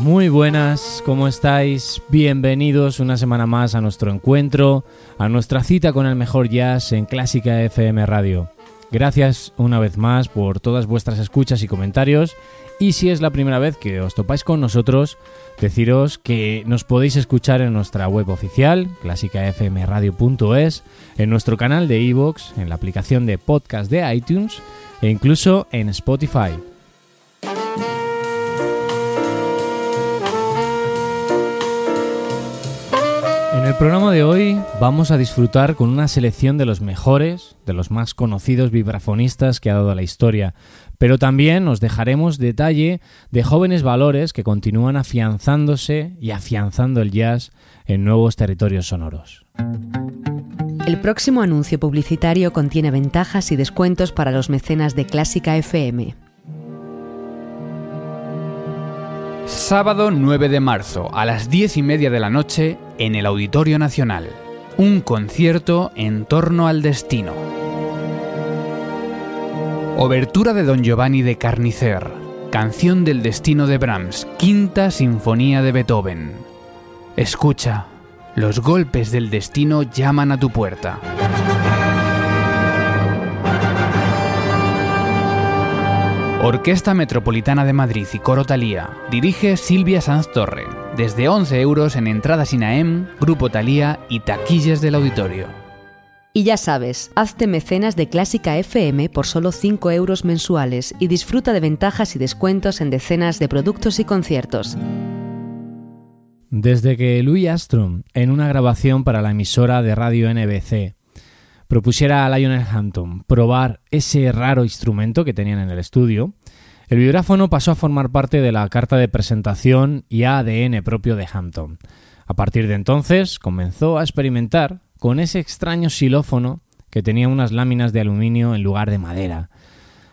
Muy buenas, ¿cómo estáis? Bienvenidos una semana más a nuestro encuentro, a nuestra cita con el mejor jazz en Clásica FM Radio. Gracias una vez más por todas vuestras escuchas y comentarios y si es la primera vez que os topáis con nosotros, deciros que nos podéis escuchar en nuestra web oficial, clásicafmradio.es, en nuestro canal de iVoox, en la aplicación de podcast de iTunes e incluso en Spotify. El programa de hoy vamos a disfrutar con una selección de los mejores, de los más conocidos vibrafonistas que ha dado la historia, pero también os dejaremos detalle de jóvenes valores que continúan afianzándose y afianzando el jazz en nuevos territorios sonoros. El próximo anuncio publicitario contiene ventajas y descuentos para los mecenas de Clásica FM. Sábado 9 de marzo a las 10 y media de la noche en el Auditorio Nacional. Un concierto en torno al destino. Obertura de Don Giovanni de Carnicer. Canción del destino de Brahms. Quinta Sinfonía de Beethoven. Escucha. Los golpes del destino llaman a tu puerta. Orquesta Metropolitana de Madrid y Coro Talía. Dirige Silvia Sanz Torre. Desde 11 euros en entradas INAEM, Grupo Talía y taquillas del auditorio. Y ya sabes, hazte mecenas de Clásica FM por solo 5 euros mensuales y disfruta de ventajas y descuentos en decenas de productos y conciertos. Desde que Louis Armstrong, en una grabación para la emisora de radio NBC, propusiera a Lionel Hampton probar ese raro instrumento que tenían en el estudio, el vibráfono pasó a formar parte de la carta de presentación y ADN propio de Hampton. A partir de entonces comenzó a experimentar con ese extraño xilófono que tenía unas láminas de aluminio en lugar de madera.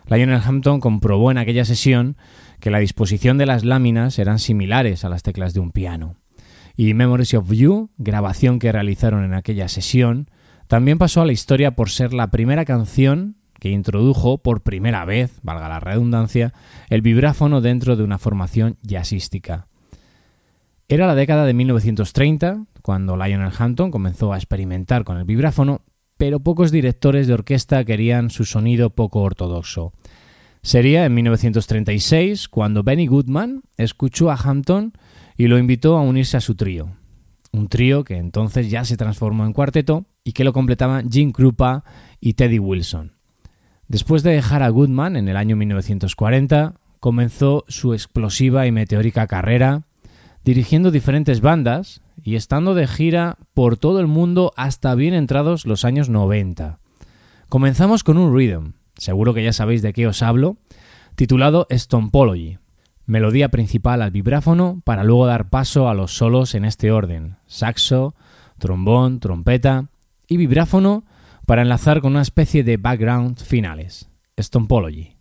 Lionel Hampton comprobó en aquella sesión que la disposición de las láminas eran similares a las teclas de un piano. Y Memories of You, grabación que realizaron en aquella sesión, también pasó a la historia por ser la primera canción que introdujo por primera vez, valga la redundancia, el vibráfono dentro de una formación jazzística. Era la década de 1930 cuando Lionel Hampton comenzó a experimentar con el vibráfono, pero pocos directores de orquesta querían su sonido poco ortodoxo. Sería en 1936 cuando Benny Goodman escuchó a Hampton y lo invitó a unirse a su trío. Un trío que entonces ya se transformó en cuarteto y que lo completaban Jim Krupa y Teddy Wilson. Después de dejar a Goodman en el año 1940, comenzó su explosiva y meteórica carrera, dirigiendo diferentes bandas y estando de gira por todo el mundo hasta bien entrados los años 90. Comenzamos con un rhythm, seguro que ya sabéis de qué os hablo, titulado Stompology, melodía principal al vibráfono para luego dar paso a los solos en este orden, saxo, trombón, trompeta y vibráfono para enlazar con una especie de background finales, Stompology.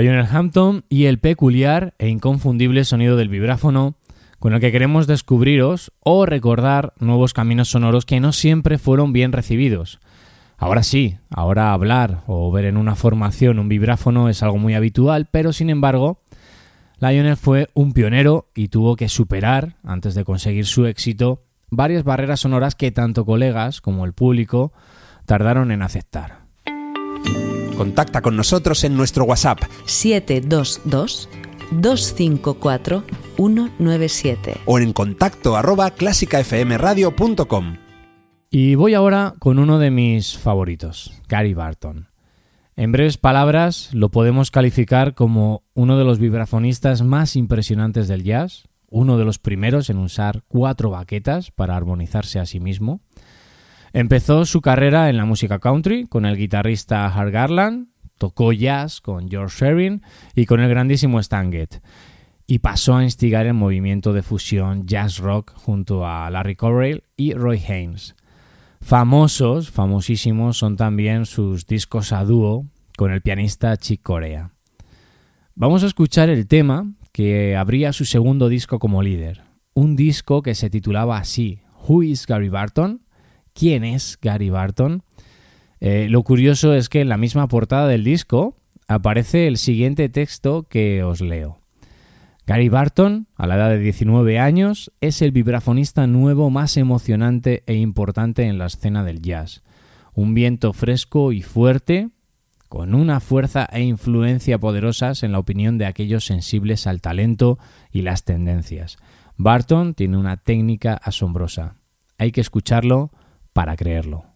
Lionel Hampton y el peculiar e inconfundible sonido del vibráfono con el que queremos descubriros o recordar nuevos caminos sonoros que no siempre fueron bien recibidos. Ahora sí, ahora hablar o ver en una formación un vibráfono es algo muy habitual, pero sin embargo, Lionel fue un pionero y tuvo que superar, antes de conseguir su éxito, varias barreras sonoras que tanto colegas como el público tardaron en aceptar. Contacta con nosotros en nuestro WhatsApp 722 254 197 o en contacto arroba clásicafmradio.com. Y voy ahora con uno de mis favoritos, Gary Barton. En breves palabras, lo podemos calificar como uno de los vibrafonistas más impresionantes del jazz, uno de los primeros en usar cuatro baquetas para armonizarse a sí mismo, Empezó su carrera en la música country con el guitarrista Hart Garland, tocó jazz con George Sherin y con el grandísimo Stan y pasó a instigar el movimiento de fusión jazz rock junto a Larry Correll y Roy Haynes. Famosos, famosísimos son también sus discos a dúo con el pianista Chick Corea. Vamos a escuchar el tema que abría su segundo disco como líder, un disco que se titulaba así, Who is Gary Barton? Quién es Gary Barton. Eh, lo curioso es que en la misma portada del disco aparece el siguiente texto que os leo. Gary Barton, a la edad de 19 años, es el vibrafonista nuevo más emocionante e importante en la escena del jazz. Un viento fresco y fuerte, con una fuerza e influencia poderosas en la opinión de aquellos sensibles al talento y las tendencias. Barton tiene una técnica asombrosa. Hay que escucharlo para creerlo.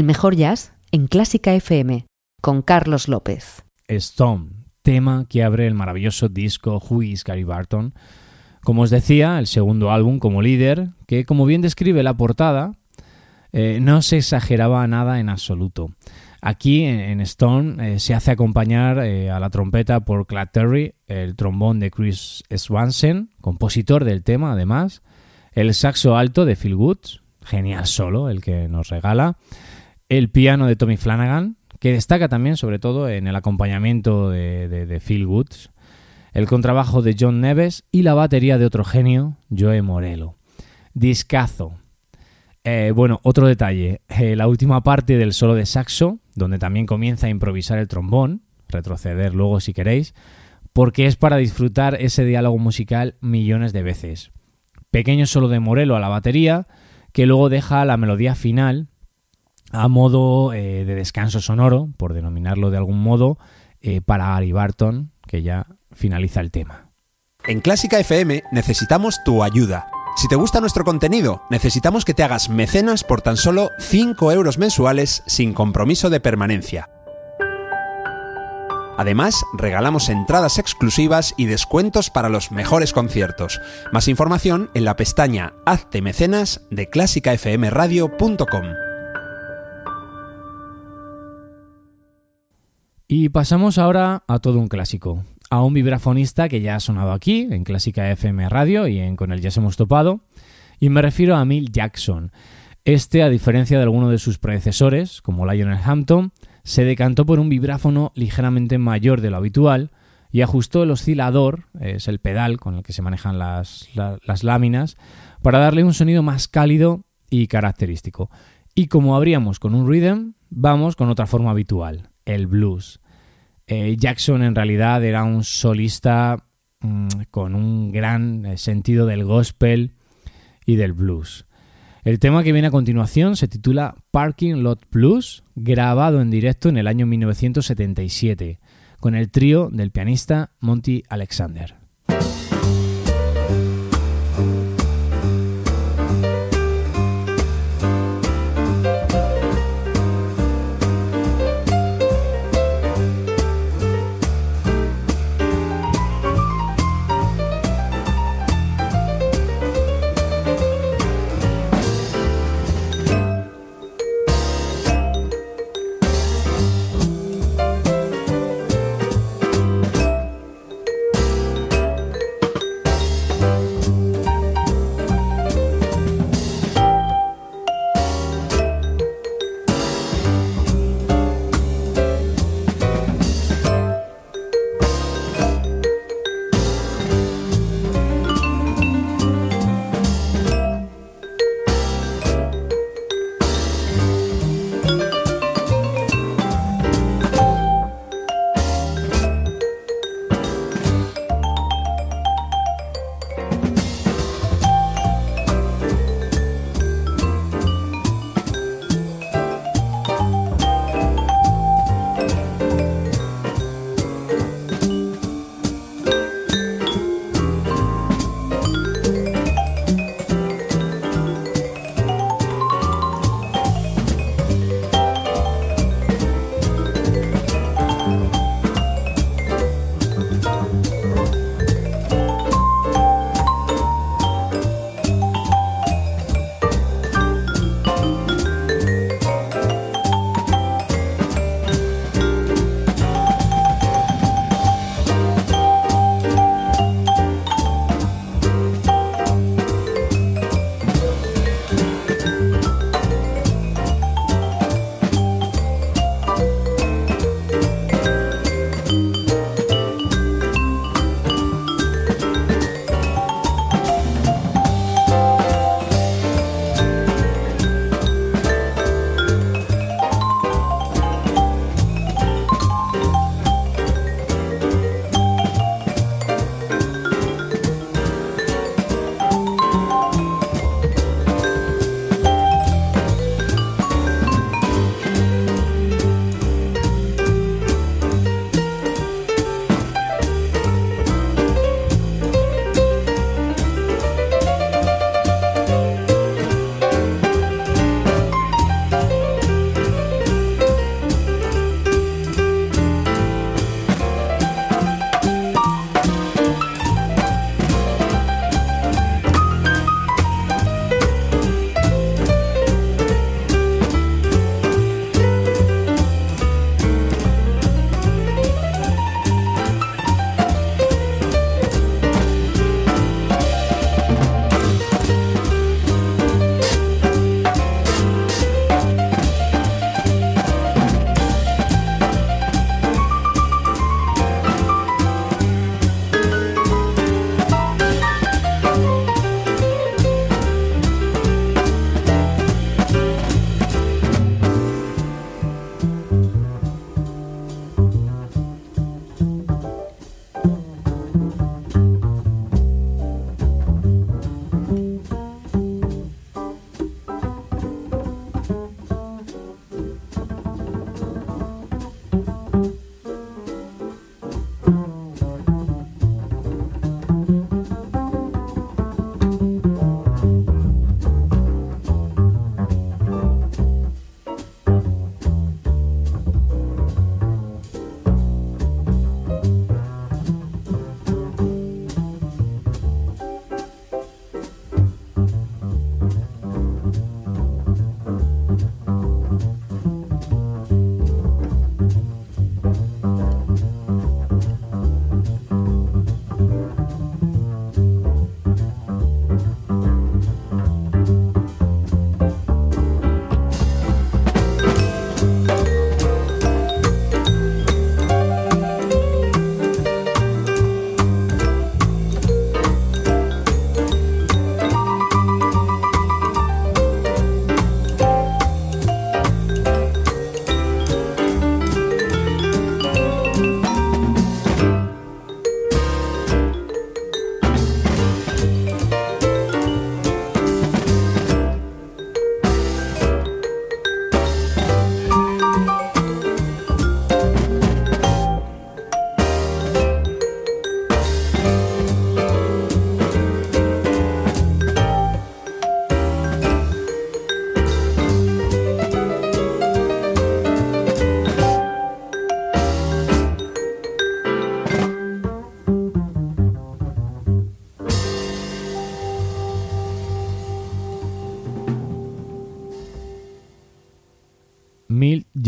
El mejor jazz en Clásica FM, con Carlos López. Stone, tema que abre el maravilloso disco Who is Gary Barton. Como os decía, el segundo álbum como líder, que como bien describe la portada, eh, no se exageraba nada en absoluto. Aquí en Stone eh, se hace acompañar eh, a la trompeta por Clad Terry, el trombón de Chris Swanson, compositor del tema además, el saxo alto de Phil Woods, genial solo el que nos regala, el piano de Tommy Flanagan, que destaca también sobre todo en el acompañamiento de, Phil Woods, el contrabajo de John Neves y la batería de otro genio, Joe Morello. Discazo. Eh, bueno, otro detalle, la última parte del solo de saxo donde también comienza a improvisar el trombón, retroceder luego si queréis, porque es para disfrutar ese diálogo musical millones de veces. Pequeño solo de Morelo a la batería, que luego deja la melodía final a modo eh, de descanso sonoro, por denominarlo de algún modo, eh, para Ari Barton, que ya finaliza el tema. En Clásica FM necesitamos tu ayuda. Si te gusta nuestro contenido, necesitamos que te hagas mecenas por tan solo 5 euros mensuales sin compromiso de permanencia. Además, regalamos entradas exclusivas y descuentos para los mejores conciertos. Más información en la pestaña Hazte mecenas de clásicafmradio.com. Y pasamos ahora a todo un clásico a un vibrafonista que ya ha sonado aquí, en Clásica FM Radio y en Con el Jazz hemos topado, y me refiero a Mill Jackson. Este, a diferencia de alguno de sus predecesores, como Lionel Hampton, se decantó por un vibráfono ligeramente mayor de lo habitual y ajustó el oscilador, es el pedal con el que se manejan las, las láminas, para darle un sonido más cálido y característico. Y como habríamos con un rhythm, vamos con otra forma habitual, el blues. Eh, Jackson en realidad era un solista mm, con un gran eh, sentido del gospel y del blues. El tema que viene a continuación se titula Parking Lot Blues, grabado en directo en el año 1977, con el trío del pianista Monty Alexander.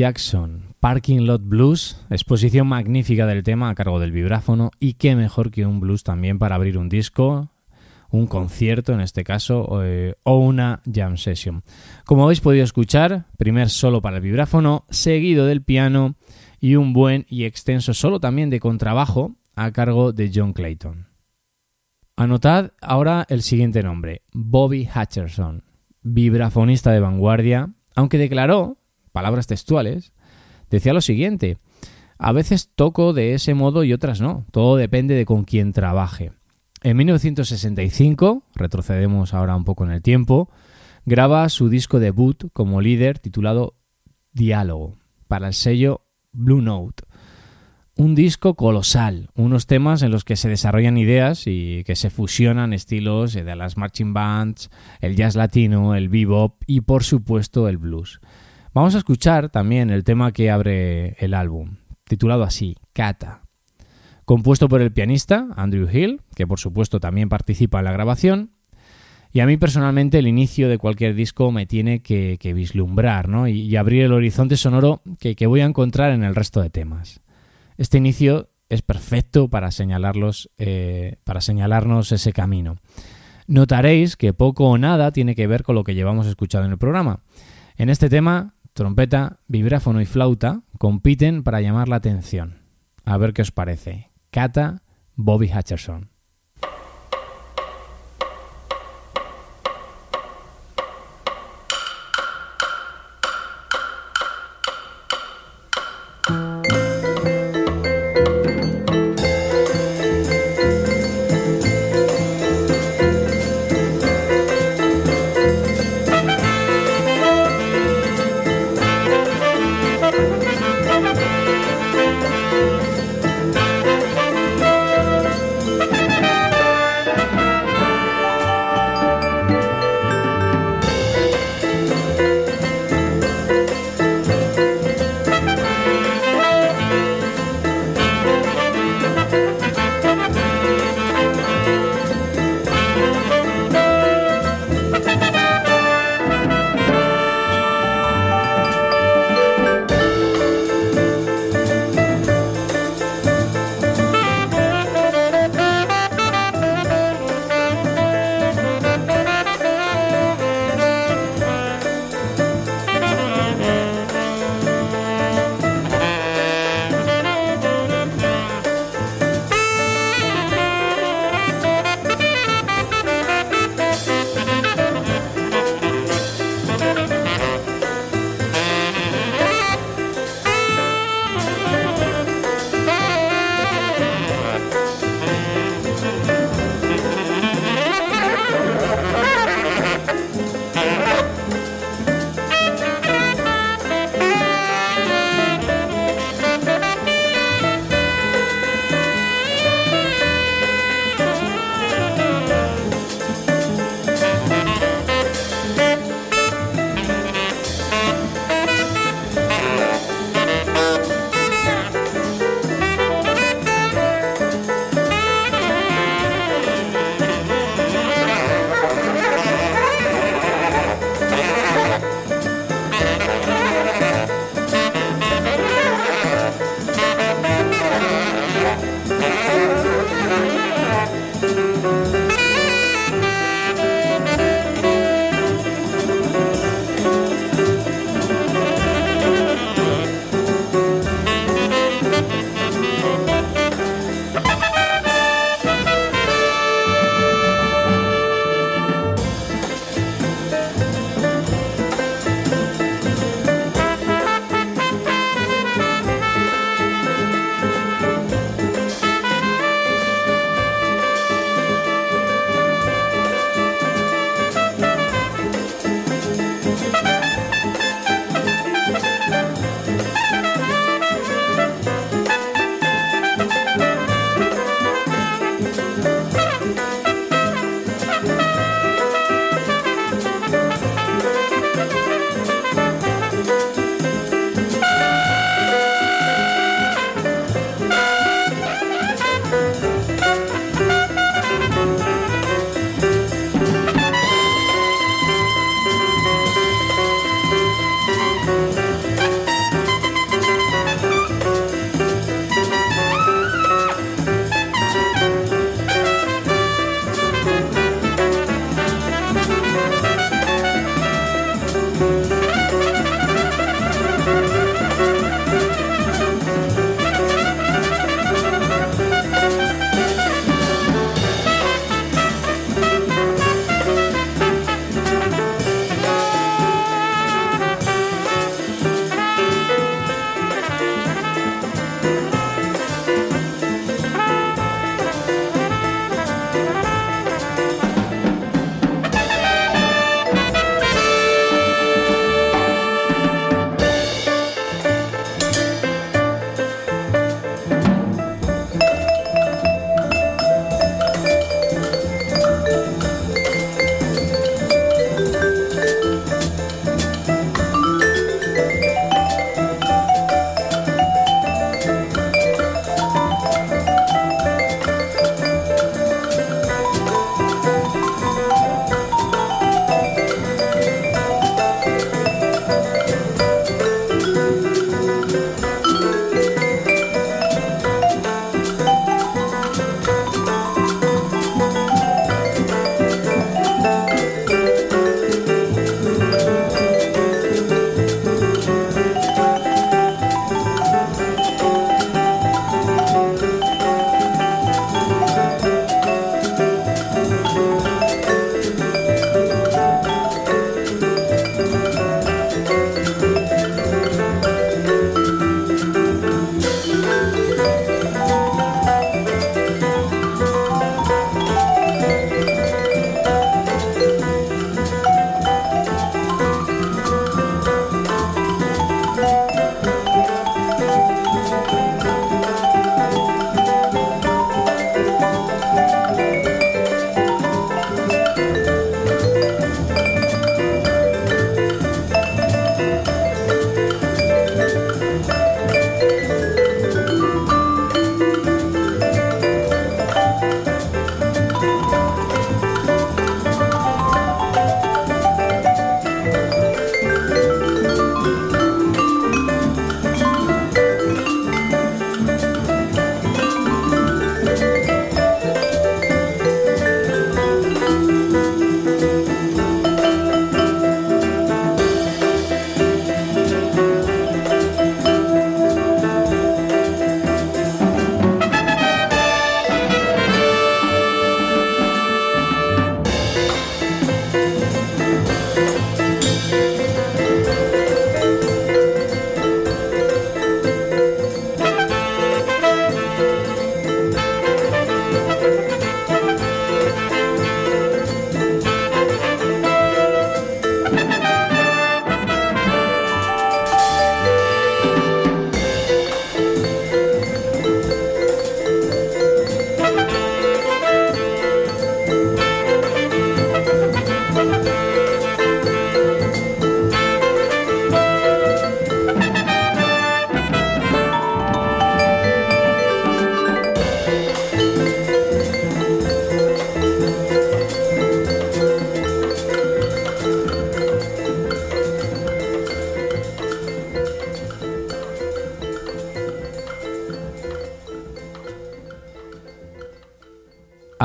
Jackson, Parking Lot Blues, exposición magnífica del tema a cargo del vibráfono y qué mejor que un blues también para abrir un disco, un concierto en este caso eh, o una jam session. Como habéis podido escuchar, primer solo para el vibráfono, seguido del piano y un buen y extenso solo también de contrabajo a cargo de John Clayton. Anotad ahora el siguiente nombre, Bobby Hutcherson, vibrafonista de vanguardia, aunque declaró, palabras textuales, decía lo siguiente, a veces toco de ese modo y otras no, todo depende de con quién trabaje. En 1965, retrocedemos ahora un poco en el tiempo, graba su disco debut como líder titulado Diálogo para el sello Blue Note. Un disco colosal, unos temas en los que se desarrollan ideas y que se fusionan estilos de las marching bands, el jazz latino, el bebop y por supuesto el blues. Vamos a escuchar también el tema que abre el álbum, titulado así, Kata. Compuesto por el pianista Andrew Hill, que por supuesto también participa en la grabación, y a mí personalmente el inicio de cualquier disco me tiene que, vislumbrar ¿no? y, abrir el horizonte sonoro que, voy a encontrar en el resto de temas. Este inicio es perfecto para, señalarlos, eh, para señalarnos ese camino. Notaréis que poco o nada tiene que ver con lo que llevamos escuchado en el programa. En este tema, trompeta, vibráfono y flauta compiten para llamar la atención. A ver qué os parece. Kata Bobby Hutcherson.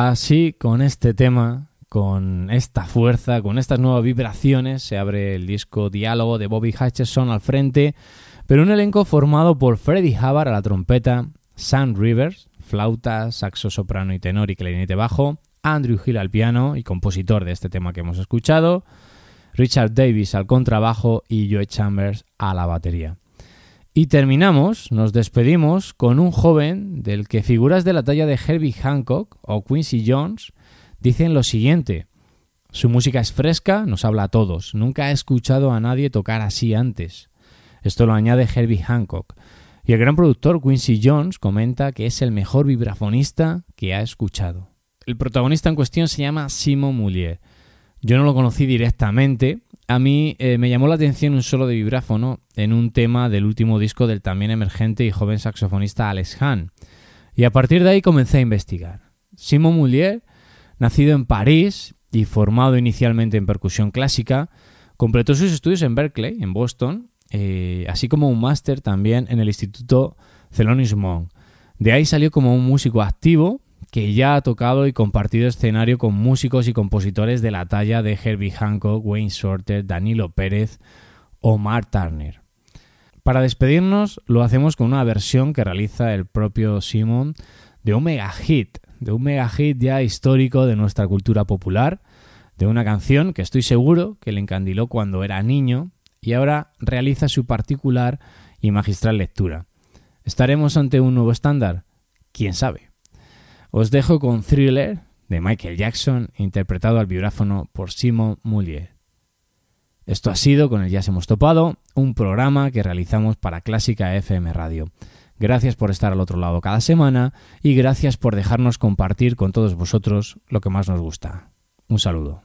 Así, con este tema, con esta fuerza, con estas nuevas vibraciones, se abre el disco Diálogo de Bobby Hutcherson al frente, pero un elenco formado por Freddie Hubbard a la trompeta, Sam Rivers, flauta, saxo soprano y tenor y clarinete bajo, Andrew Hill al piano y compositor de este tema que hemos escuchado, Richard Davis al contrabajo y Joe Chambers a la batería. Y terminamos, nos despedimos con un joven del que figuras de la talla de Herbie Hancock o Quincy Jones dicen lo siguiente. Su música es fresca, nos habla a todos. Nunca he escuchado a nadie tocar así antes. Esto lo añade Herbie Hancock. Y el gran productor Quincy Jones comenta que es el mejor vibrafonista que ha escuchado. El protagonista en cuestión se llama Simon Moulier. Yo no lo conocí directamente, a mí eh, me llamó la atención un solo de vibráfono en un tema del último disco del también emergente y joven saxofonista Alex Hahn. Y a partir de ahí comencé a investigar. Simon Moulier, nacido en París y formado inicialmente en percusión clásica, completó sus estudios en Berkeley, en Boston, eh, así como un máster también en el Instituto Thelonious Monk. De ahí salió como un músico activo que ya ha tocado y compartido escenario con músicos y compositores de la talla de Herbie Hancock, Wayne Shorter, Danilo Pérez o Mark Turner. Para despedirnos lo hacemos con una versión que realiza el propio Simon de un mega hit, de un mega hit ya histórico de nuestra cultura popular, de una canción que estoy seguro que le encandiló cuando era niño y ahora realiza su particular y magistral lectura. ¿Estaremos ante un nuevo estándar? ¿Quién sabe? Os dejo con Thriller de Michael Jackson, interpretado al vibráfono por Simon Moulier. Esto ha sido Con el Jazz hemos topado, un programa que realizamos para Clásica FM Radio. Gracias por estar al otro lado cada semana y gracias por dejarnos compartir con todos vosotros lo que más nos gusta. Un saludo.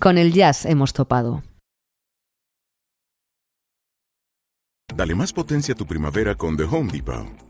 Con el jazz hemos topado. Dale más potencia a tu primavera con The Home Depot.